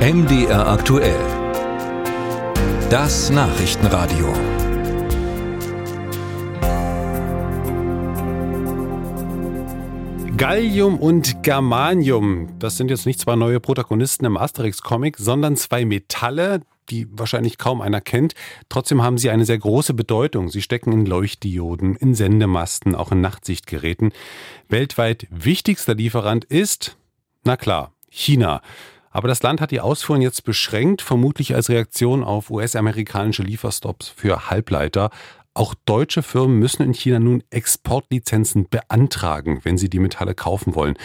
MDR aktuell. Das Nachrichtenradio. Gallium und Germanium, das sind jetzt nicht zwei neue Protagonisten im Asterix-Comic, sondern zwei Metalle, die wahrscheinlich kaum einer kennt. Trotzdem haben sie eine sehr große Bedeutung. Sie stecken in Leuchtdioden, in Sendemasten, auch in Nachtsichtgeräten. Weltweit wichtigster Lieferant ist, na klar, China. Aber das Land hat die Ausfuhren jetzt beschränkt, vermutlich als Reaktion auf US-amerikanische Lieferstops für Halbleiter. Auch deutsche Firmen müssen in China nun Exportlizenzen beantragen, wenn sie die Metalle kaufen wollen.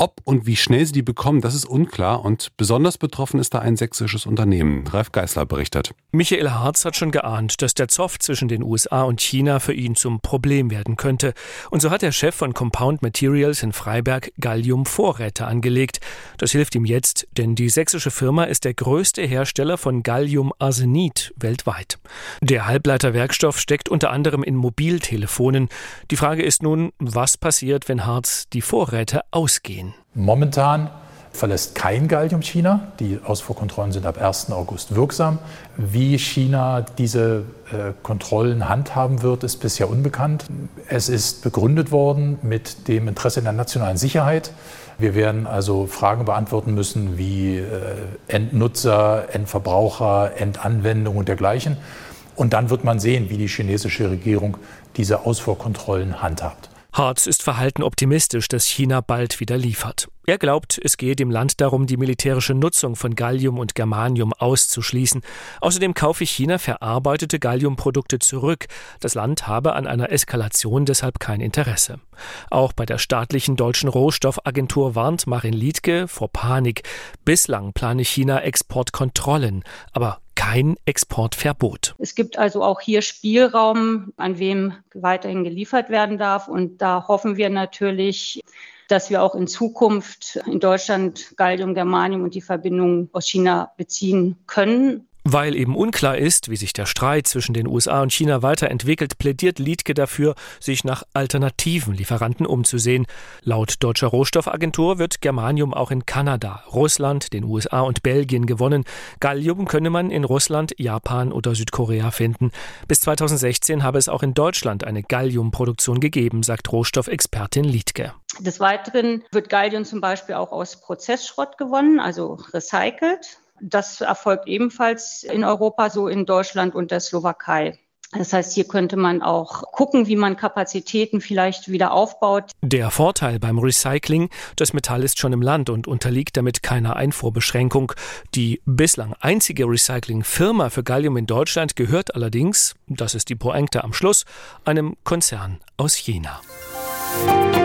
Ob und wie schnell sie die bekommen, das ist unklar und besonders betroffen ist da ein sächsisches Unternehmen. Ralf Geißler berichtet. Michael Harz hat schon geahnt, dass der Zoff zwischen den USA und China für ihn zum Problem werden könnte. Und so hat der Chef von Compound Materials in Freiberg Gallium-Vorräte angelegt. Das hilft ihm jetzt, denn die sächsische Firma ist der größte Hersteller von Gallium-Arsenid weltweit. Der Halbleiterwerkstoff steckt unter anderem in Mobiltelefonen. Die Frage ist nun, was passiert, wenn Harz die Vorräte ausgehen? Momentan verlässt kein Gallium China. Die Ausfuhrkontrollen sind ab 1. August wirksam. Wie China diese äh, Kontrollen handhaben wird, ist bisher unbekannt. Es ist begründet worden mit dem Interesse der nationalen Sicherheit. Wir werden also Fragen beantworten müssen wie äh, Endnutzer, Endverbraucher, Endanwendung und dergleichen. Und dann wird man sehen, wie die chinesische Regierung diese Ausfuhrkontrollen handhabt. Harz ist verhalten optimistisch, dass China bald wieder liefert. Er glaubt, es gehe dem Land darum, die militärische Nutzung von Gallium und Germanium auszuschließen. Außerdem kaufe China verarbeitete Galliumprodukte zurück. Das Land habe an einer Eskalation deshalb kein Interesse. Auch bei der staatlichen deutschen Rohstoffagentur warnt Marin Liedke vor Panik. Bislang plane China Exportkontrollen, aber kein Exportverbot. Es gibt also auch hier Spielraum, an wem weiterhin geliefert werden darf. Und da hoffen wir natürlich, dass wir auch in Zukunft in Deutschland Gallium, Germanium und die Verbindungen aus China beziehen können. Weil eben unklar ist, wie sich der Streit zwischen den USA und China weiterentwickelt, plädiert Liedke dafür, sich nach alternativen Lieferanten umzusehen. Laut deutscher Rohstoffagentur wird Germanium auch in Kanada, Russland, den USA und Belgien gewonnen. Gallium könne man in Russland, Japan oder Südkorea finden. Bis 2016 habe es auch in Deutschland eine Galliumproduktion gegeben, sagt Rohstoffexpertin Liedke. Des Weiteren wird Gallium zum Beispiel auch aus Prozessschrott gewonnen, also recycelt. Das erfolgt ebenfalls in Europa, so in Deutschland und der Slowakei. Das heißt, hier könnte man auch gucken, wie man Kapazitäten vielleicht wieder aufbaut. Der Vorteil beim Recycling, das Metall ist schon im Land und unterliegt damit keiner Einfuhrbeschränkung. Die bislang einzige Recyclingfirma für Gallium in Deutschland gehört allerdings, das ist die Pointe am Schluss, einem Konzern aus China. Musik